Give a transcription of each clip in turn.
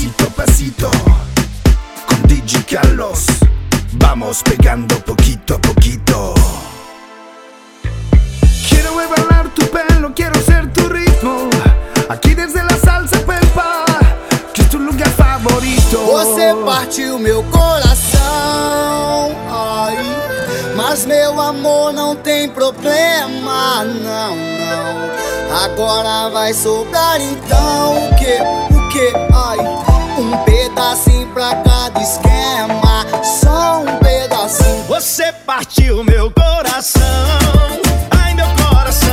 pasito a pasito. Con DJ Carlos, vamos pegando poquito a poquito. Quiero bailar tu pelo, quiero ser tu ritmo. Aqui desde la salsa pepa, que es tu lugar favorito. Você partiu meu coração, ai. Mas meu amor não tem problema, não, não. Agora vai sobrar então o que, que, ai. Um pedacinho pra cada esquema, só um pedacinho. Você partiu meu coração. Ai, meu coração.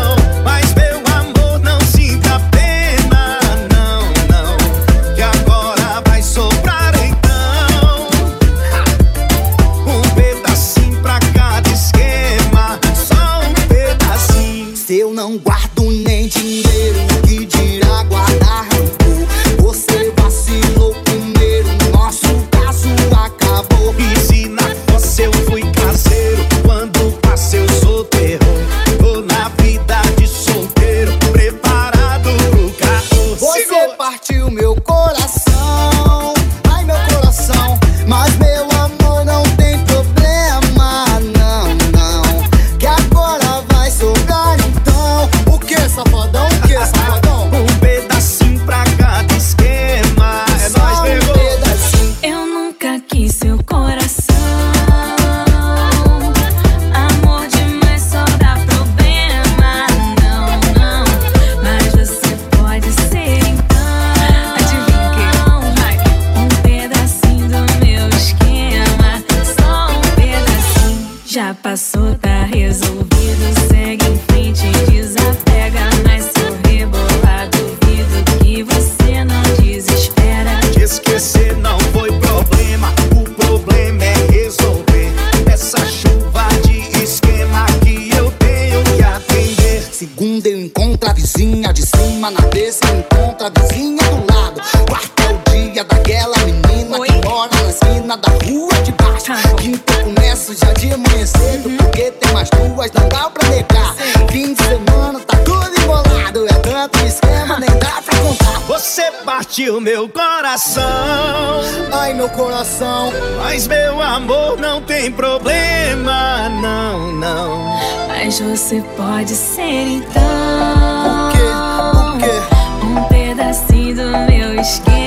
Encontro a vizinha de cima, na terça eu encontro a vizinha do lado. Quarta é o dia daquela menina Oi. que mora na esquina da rua de baixo. Tá. Quinta eu começo já de amanhã cedo, porque tem mais duas, não dá pra partiu meu coração, Ai meu coração, mas meu amor não tem problema, não, não. Mas você pode ser então. o quê? O quê? Um pedacinho do meu esquema.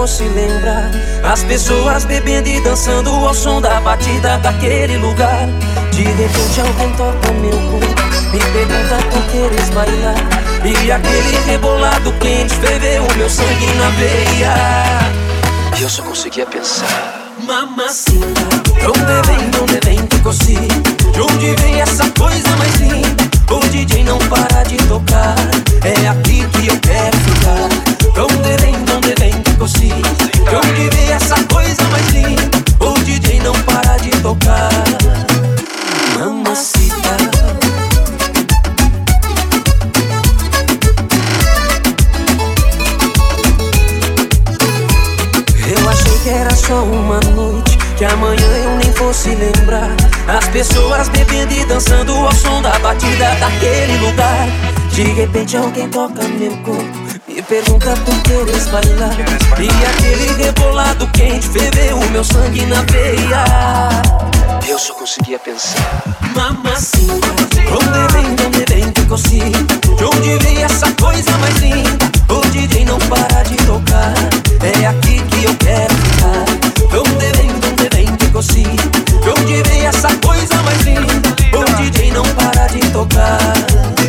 Fosse lembrar. As pessoas bebendo e dançando ao som da batida daquele lugar. De repente alguém toca meu corpo, me pergunta por queres bailar. E aquele rebolado quente ferveu o meu sangue na veia. E eu só conseguia pensar. Mamacita, onde vem, onde vem que cosi? De onde vem essa coisa mais linda? O DJ não para de tocar, é aqui que eu quero ficar. Onde vem, onde vem que cosi? De onde vem essa coisa mais linda? O DJ não para de tocar. Mamacita. Eu achei que era só uma noite, que amanhã eu nem fosse lembrar. As pessoas bebendo e dançando ao som da batida daquele lugar. De repente alguém toca meu corpo, me pergunta por queres bailar. E aquele rebolado quente ferveu o meu sangue na veia. Eu só conseguia pensar. Mamacita, onde vem, onde vem que consigo? De onde vem essa coisa mais linda? O DJ não para de tocar, é aqui que eu quero ficar. Onde vem, onde vem que consigo? De onde vem essa coisa mais linda? O DJ não para de tocar.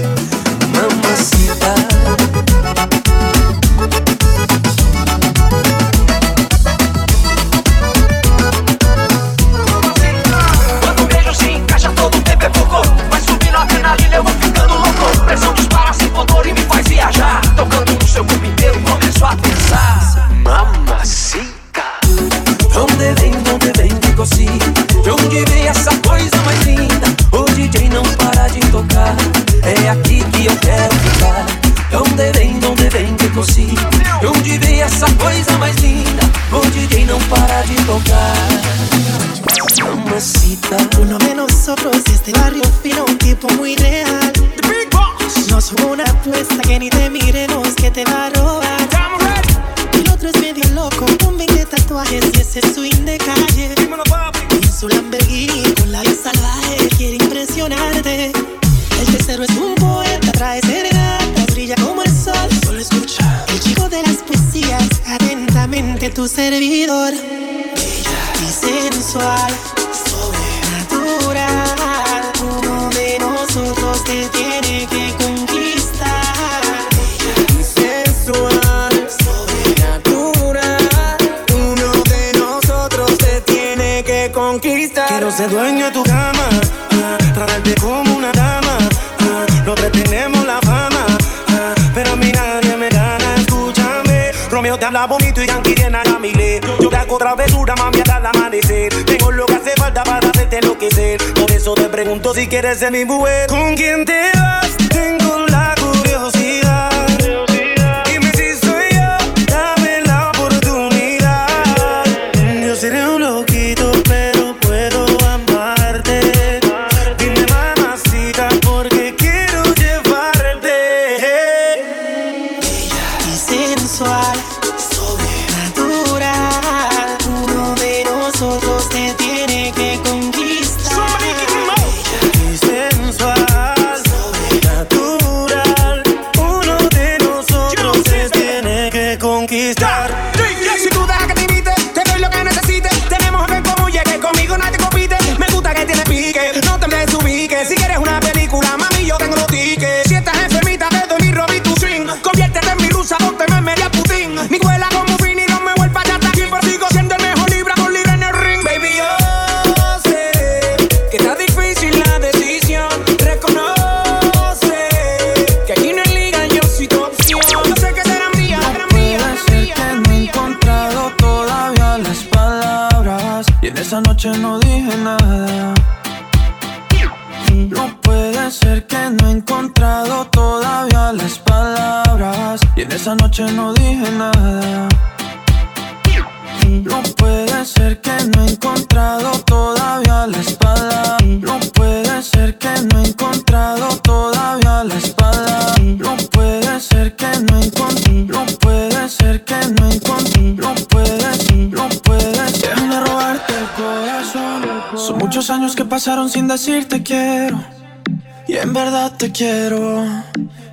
Ser dueño de tu cama, ah, tratarte como una dama. ah, no pretendemos la fama, ah, pero a mí nadie me gana. Escúchame, Romeo te habla bonito y Yankee tiene a Mile. Yo te hago travesura, mami, hasta el amanecer. Tengo lo que hace falta para hacerte enloquecer. Por eso te pregunto si quieres ser mi mujer. ¿Con quién te vas? Noche no dije nada. No puede ser que no he encontrado todavía las palabras. No puede ser que no he encontrado todavía las palabras. No puede ser que no he encontrado. No puede ser que no he encontrado. No puede no puede. Déjame robarte el corazón. Son muchos años que pasaron sin decirte quiero. Y en verdad te quiero.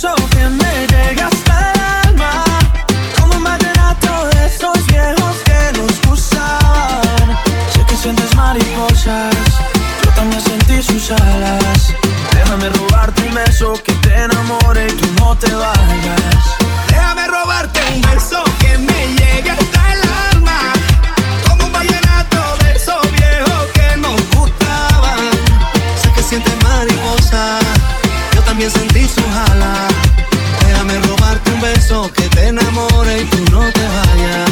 beso que me llegue hasta el alma, como un vallenato de esos viejos que nos gustaban. Sé que sientes mariposas, yo también sentí sus alas. Déjame robarte un beso que te enamore y tú no te vayas. Déjame robarte un beso y tú no te vayas.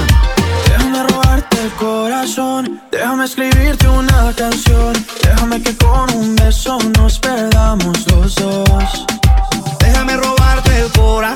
Déjame robarte el corazón, déjame escribirte una canción, déjame que con un beso nos perdamos los dos. Déjame robarte el corazón,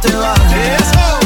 te vas.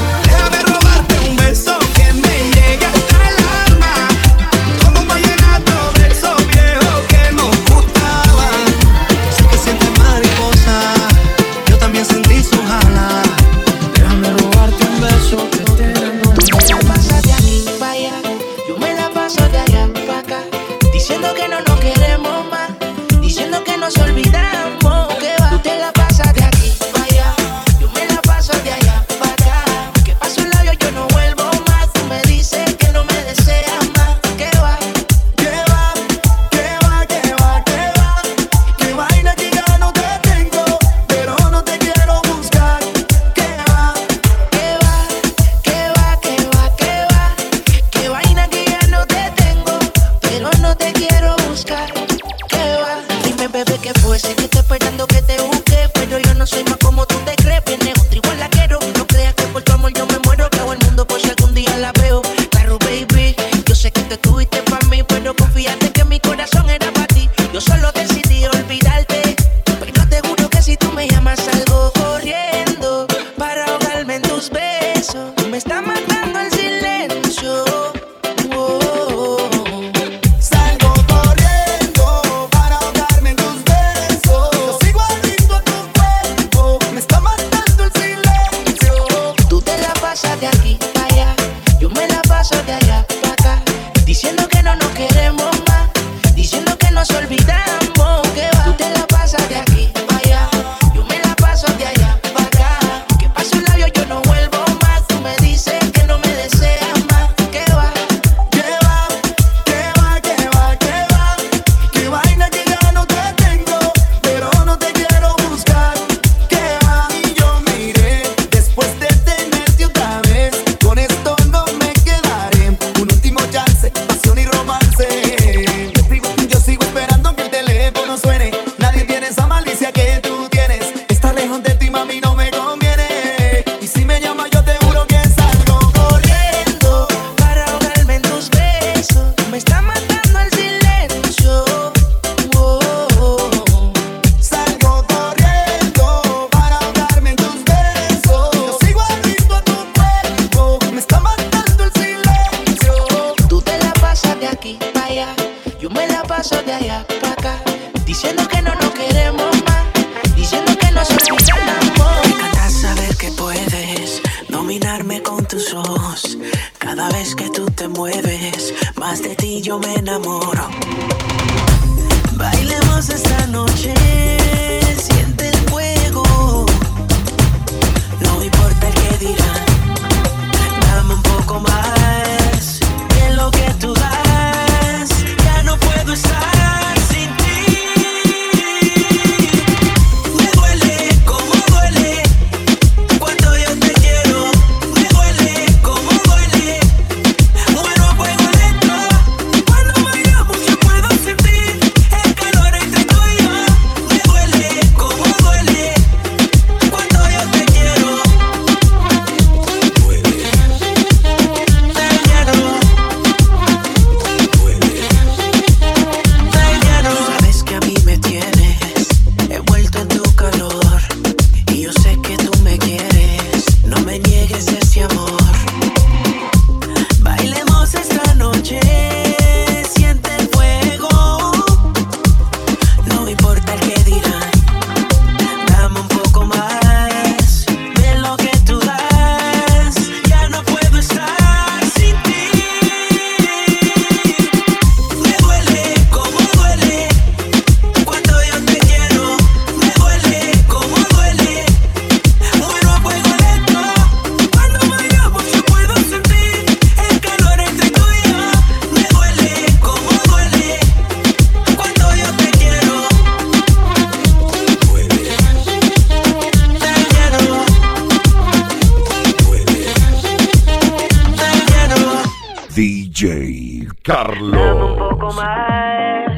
DJ Carlos. Dame un poco más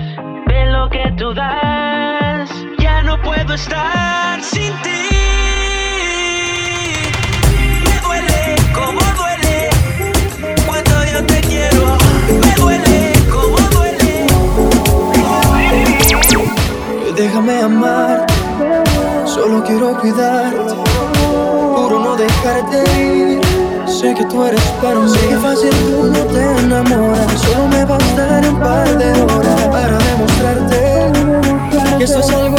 de lo que tú das. Ya no puedo estar sin ti. Me duele como duele cuando yo te quiero. Me duele como duele. Déjame amar, solo quiero cuidarte, puro no dejarte ir Sé que tú eres para mí. Sé que fácil tú no te enamoras. Solo me bastaré un par de horas para demostrarte que esto es algo.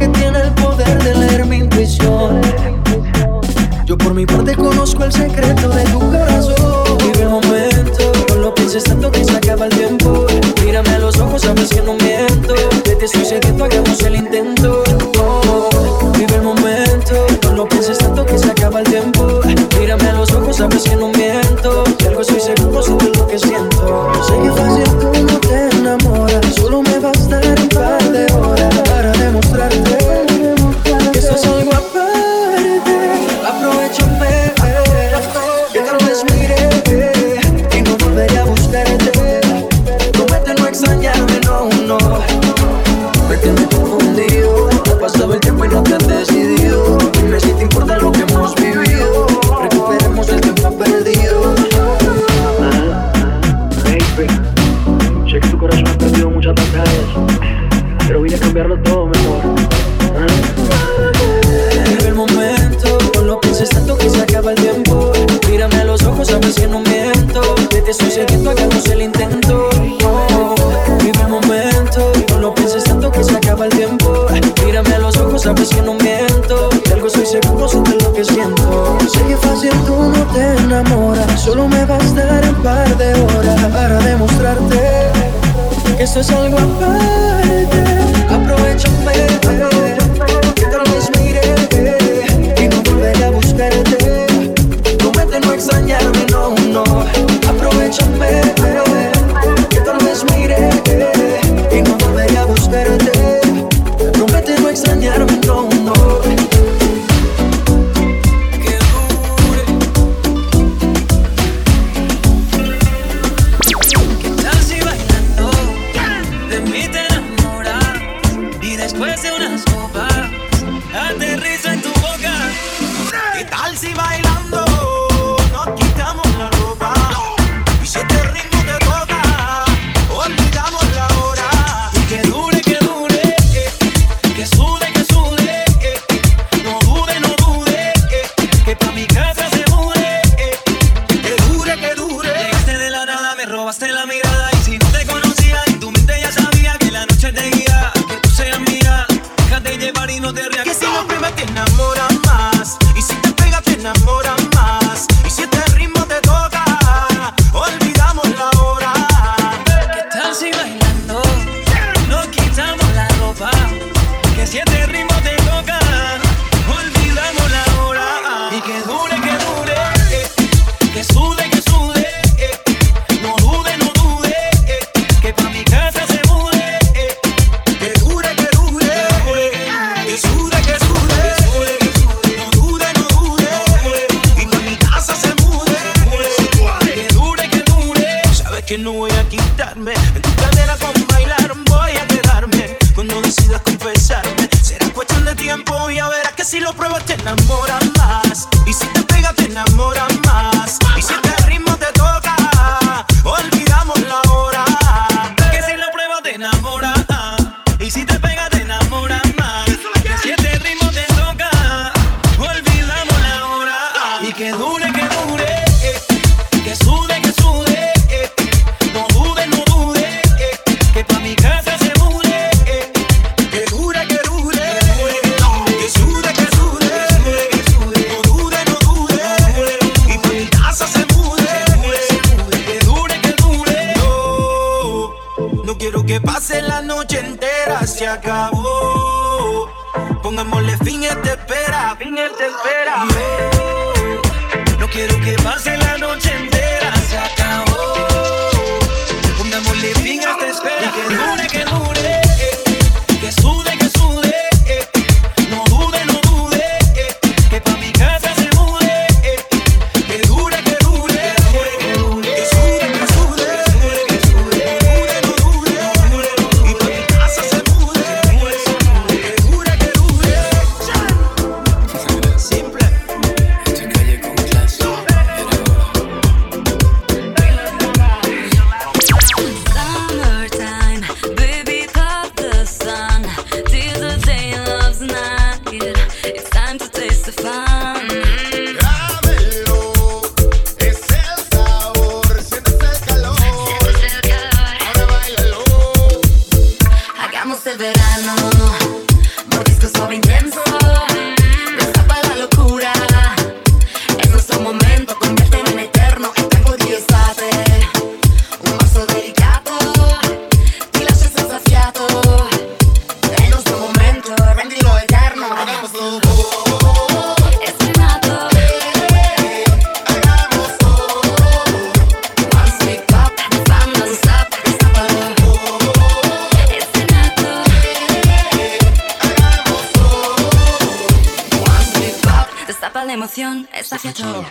que tiene el poder de leer mi intuición. Yo por mi parte conozco el secreto de tu corazón. Vive el momento, no lo pienses tanto que se acaba el tiempo. Mírame a los ojos, sabes que no miento. Que te estoy sediento, hagamos el intento. 闪闪发光。La emoción. Está fiato.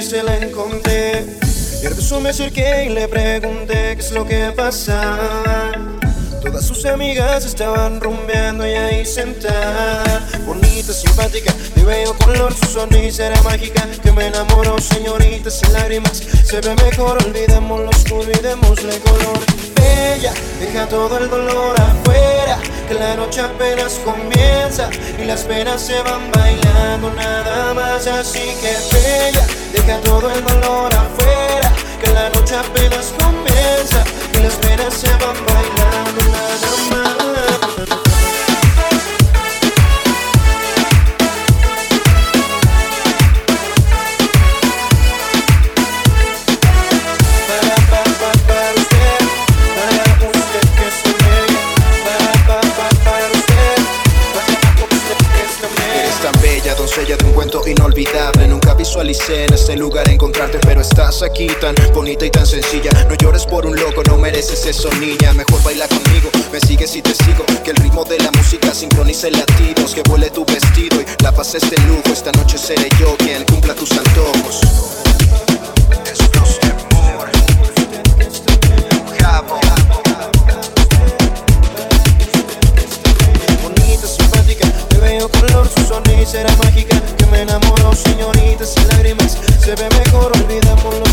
y se la encontré. Nervioso me acerqué y le pregunté qué es lo que pasa. Todas sus amigas estaban rumbeando y ahí sentada. Bonita, simpática, de bello color, su sonrisa era mágica. Que me enamoró, señorita, sin lágrimas. Se ve mejor, olvidemos lo oscuro y demosle color. Ella deja todo el dolor afuera. Que la noche apenas comienza y las penas se van bailando nada más. Así que bella. Deja todo el dolor afuera, que la noche apenas comienza y las penas se van bailando nada más. quitan, bonita y tan sencilla. No llores por un loco, no mereces eso, niña. Mejor baila conmigo, me sigues y te sigo. Que el ritmo de la música sincronice latidos, que vuele tu vestido y la pases de lujo. Esta noche seré yo quien cumpla tus antojos. Bonita, simpática, te veo color, su sonrisa era mágica. Que me enamoró, señorita, sin lágrimas. Se ve mejor, olvidémoslo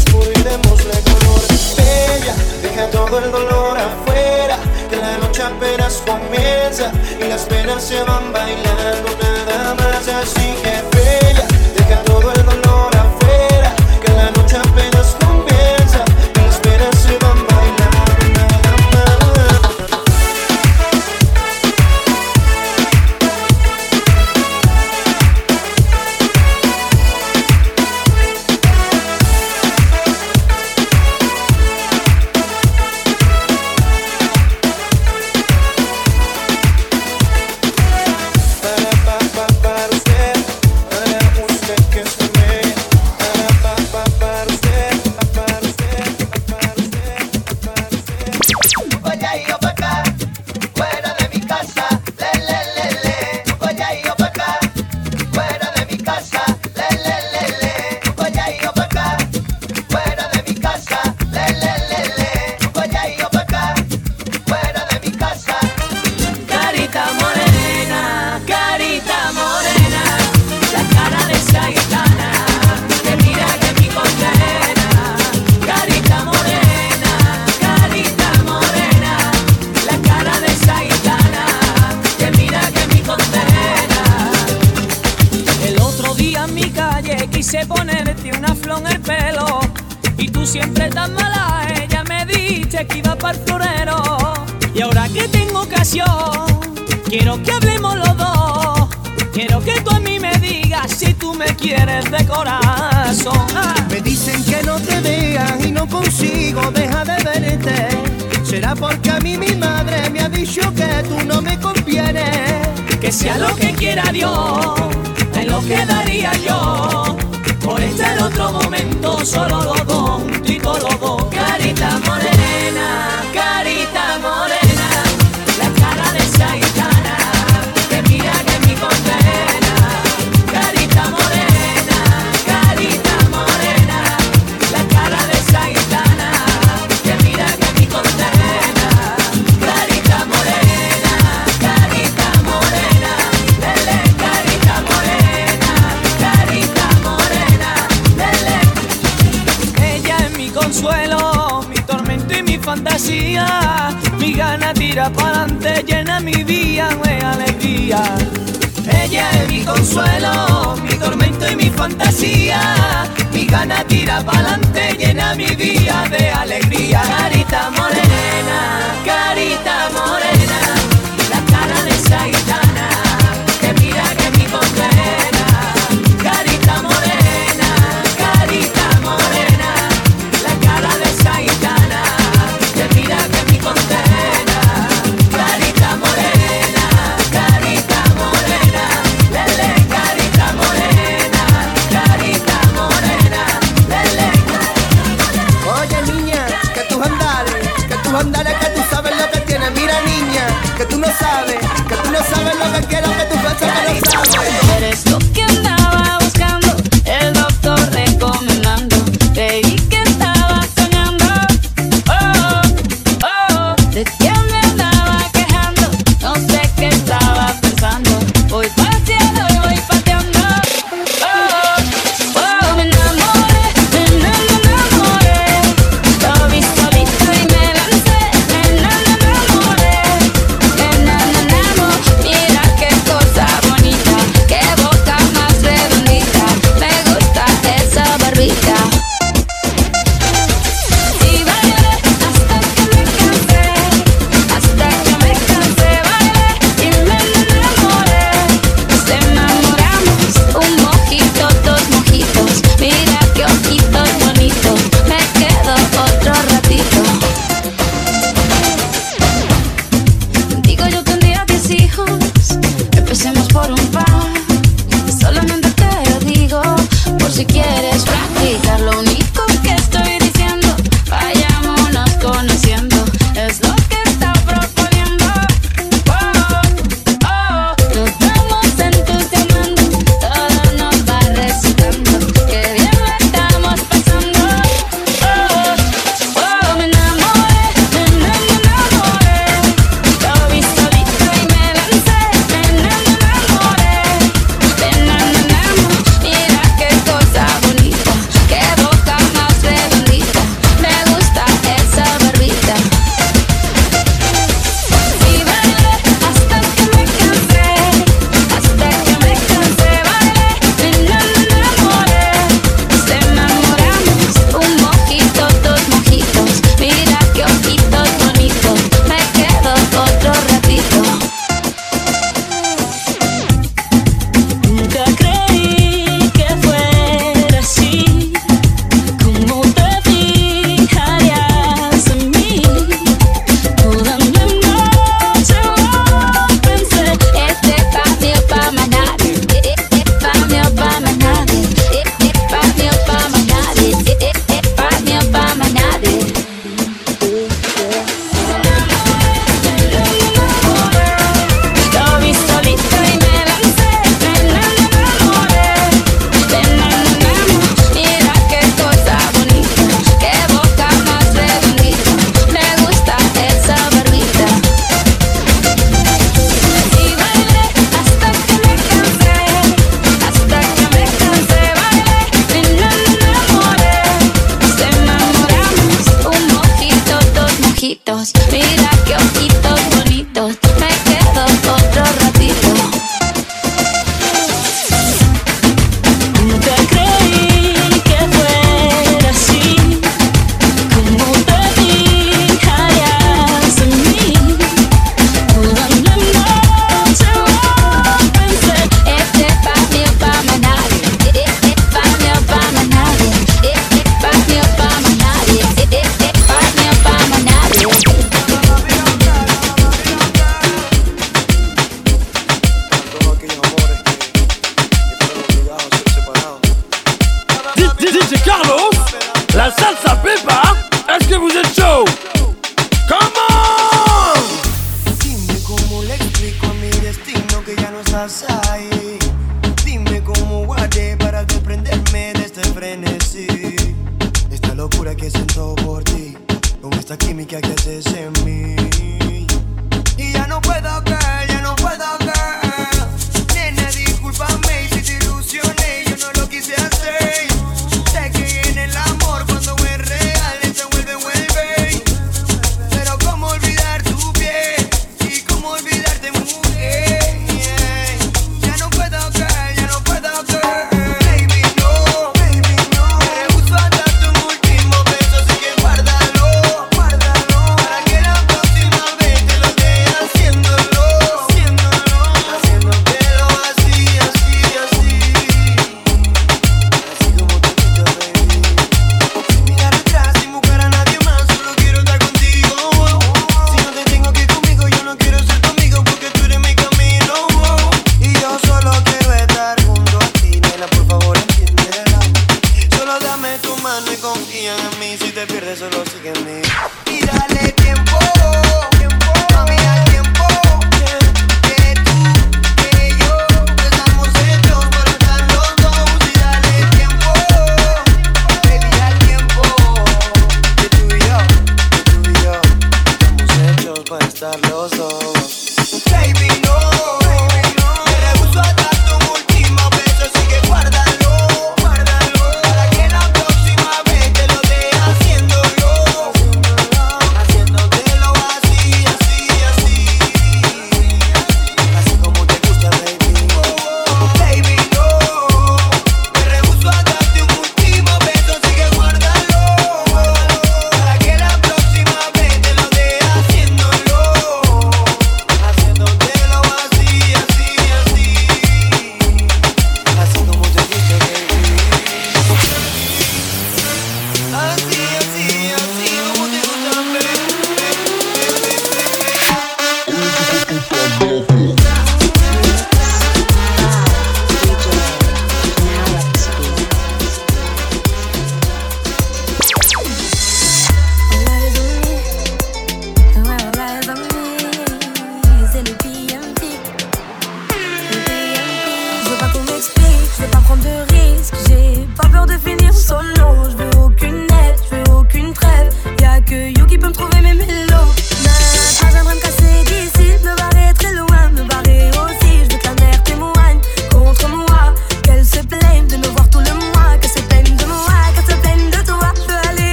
apenas comienza y las penas se van bailando nada más así.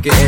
make it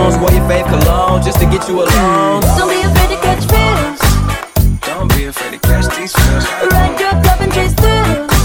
Wore your fave cologne just to get you alone. Don't be afraid to catch fish. Don't be afraid to catch these fish. Ride your cup and chase thrills.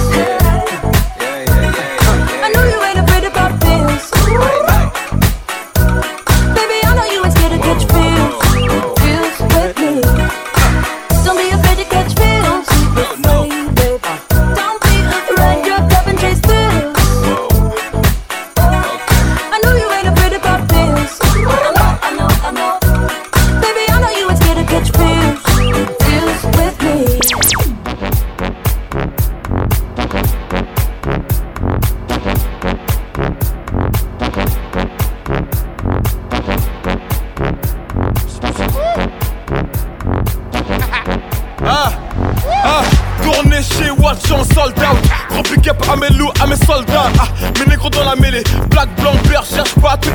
Blanc, beurre, cherche pas, tout.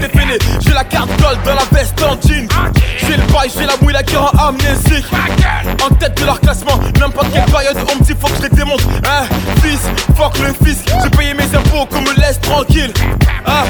J'ai la carte gold dans la veste en. J'ai le bail, j'ai la mouille, la cœur en amnésique. En tête de leur classement, n'importe quelle période, on me dit faut que je les démonte. Hein, fils, fuck le fils. J'ai payé mes impôts, qu'on me laisse tranquille. Ah,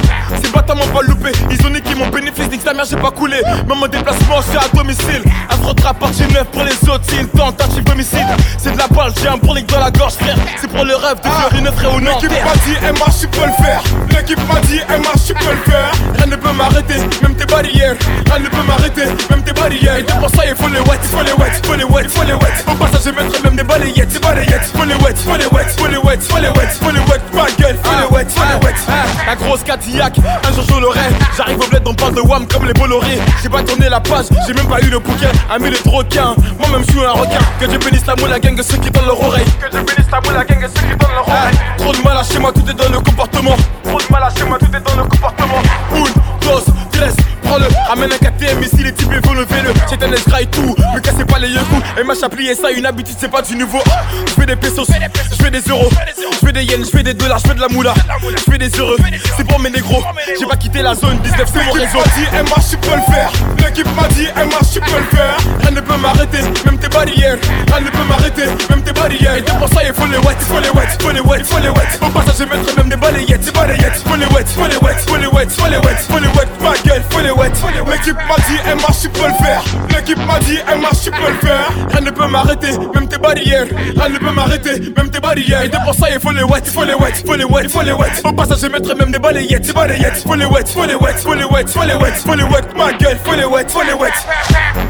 mère, j'ai pas coulé. Même mon déplacement, c'est à domicile. Un frottra partie neuf pour les autres, c'est une tentative homicide. C'est de la balle, j'ai un bourlique dans la gorge, frère. C'est pour le rêve de faire une frère au nord. L'équipe m'a dit, MH, tu peux le faire. L'équipe m'a dit, MH, tu peux le faire. Rien ne peut m'arrêter, même tes barrières. Rien ne peut m'arrêter, même tes barrières. Et pour ça, il faut les wet, il faut les wet, il faut les wet, il faut les wet. Au passage, je mettrai même des balayettes, des balayettes. Faut les wet, faut les wet, faut les wet, faut les wet, faut les wet, ma gueule, faut les wet, faut les wet. Ah, La grosse Cadillac, un jour je l'aurai. J'arrive au bled, on parle de Wham comme les Bolloré. J'ai pas tourné la page, j'ai même pas eu le bouquin. Ami les requins, moi-même je suis un requin. Que Dieu bénisse la moule, la gang, ceux qui donnent leur oreille. Que Dieu bénisse la moule, la gang, ceux qui donnent leur oreille. Trop de mal à chez moi, tout est dans le comportement. Trop de mal à chez moi, tout est dans le comportement. Une, dos, tres, prends-le. Ramène un KTM ici, les types veulent lever-le. J'ai un et tout, me cassez pas les yeux. Et m'a plié ça, une habitude, c'est pas du nouveau. Je fais des pesos, je fais des euros, je fais des yens, je fais des dollars, je fais de la moula. Je fais des heureux, c'est pour mes négros. J'ai pas quitté la zone 19, c'est mon réseau. dit, MH, tu peux le faire. L'équipe m'a dit, MH, tu peux le faire. Rien ne peut m'arrêter, même tes barrières. Rien ne peut m'arrêter, même tes barrières. Et pour ça, il faut les wet, il faut les wet, il faut les wet, il faut les wet. Au passage, je mettrai même des balayettes, des balayettes. Faut les wet, faut les wet, faut les wet, faut les wet, faut les wet, ma gueule, faut les wet. L'équipe m'a dit, MH, tu peux le faire. L'équipe m'a dit, MH, tu peux le faire. Rien ne peut m'arrêter, même tes barrières. Rien ne peut m'arrêter, même tes barrières. Et pour ça, il faut les wet, il faut les wet, il faut les wet, il faut les wet. Au passage, je mettrai même des balayettes, des balayettes. Faut les wet, faut les wet, faut les wet, faut les wet, faut les wet, ma gueule, faut les wet, faut les wet.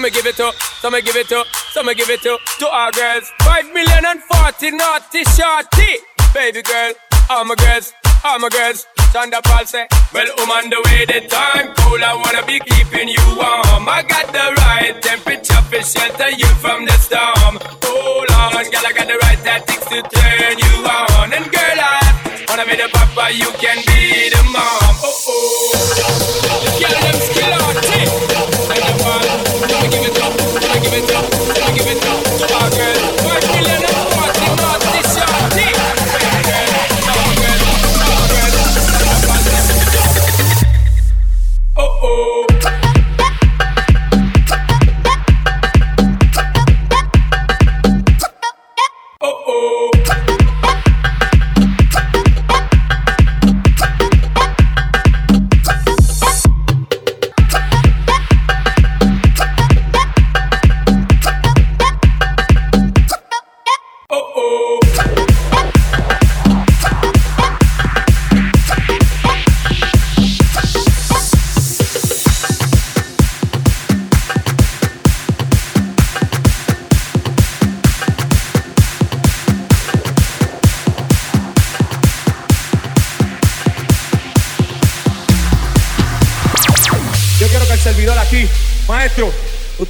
Thunderball. So me give it to, so me give it to, so me give it to, to our girls. Five million and forty naughty shorty. Baby girl, all my girls, all my girls. Thunderball say, well, I'm on the way, the time cool. I wanna be keeping you warm. I got the right temperature for shelter you from the storm. Hold on, girl, I got the right tactics to turn you on. And girl, I wanna be the papa, you can be the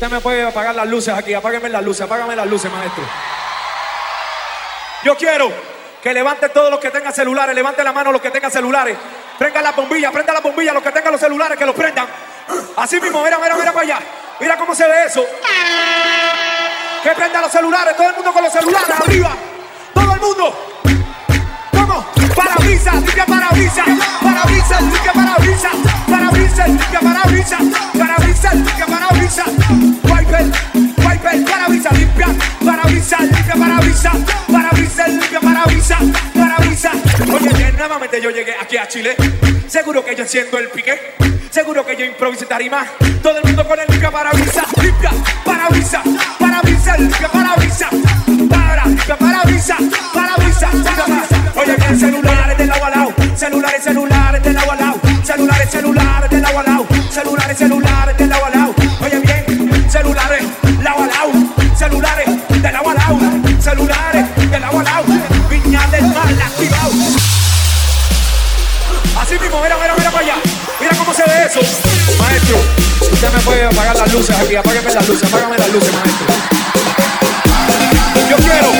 usted me puede apagar las luces aquí, apágueme las luces, apágame las luces, maestro. Yo quiero que levante todos los que tengan celulares, levante la mano los que tengan celulares, prendan la bombilla, prendan la bombilla, los que tengan los celulares, que los prendan. Así mismo, mira, mira, mira para allá. Mira cómo se ve eso. Que prendan los celulares, todo el mundo con los celulares arriba. Todo el mundo. ¿Cómo? Parabrisas, limpia limpia parabrisas, parabrisas, limpia parabrisas, parabrisas, limpia parabrisas, wiper, wiper, parabrisas, limpia, bien, nuevamente yo llegué aquí a Chile, seguro que yo el pique, seguro que yo improviso tarima, todo el mundo con el limpia parabrisas, limpia, parabrisas, parabrisas, limpia parabrisas, para, limpia parabrisas, parabrisas, parabrisas. Oye, bien, celulares al celulares, celulares del agua al celulares, celulares del agua al celulares, celulares del agua al. Oye, bien, celulares, lado a lado, celulares del agua al celulares del agua al lado, viña del mar, activado. Así mismo, mira, mira, mira para allá. Mira cómo se ve eso. Maestro, usted me puede apagar las luces aquí. Apágame las luces, apágame las luces, maestro. Yo quiero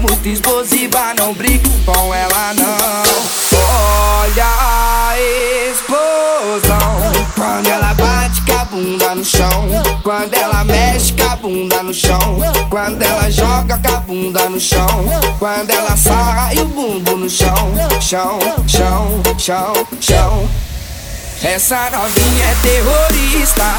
Muito explosiva, não brinca com ela não. Olha a explosão quando ela bate com a bunda no chão. Quando ela mexe com a bunda no chão. Quando ela joga com a bunda no chão. Quando ela sarra e o bumbo no chão. Chão, chão, chão, chão. Essa novinha é terrorista.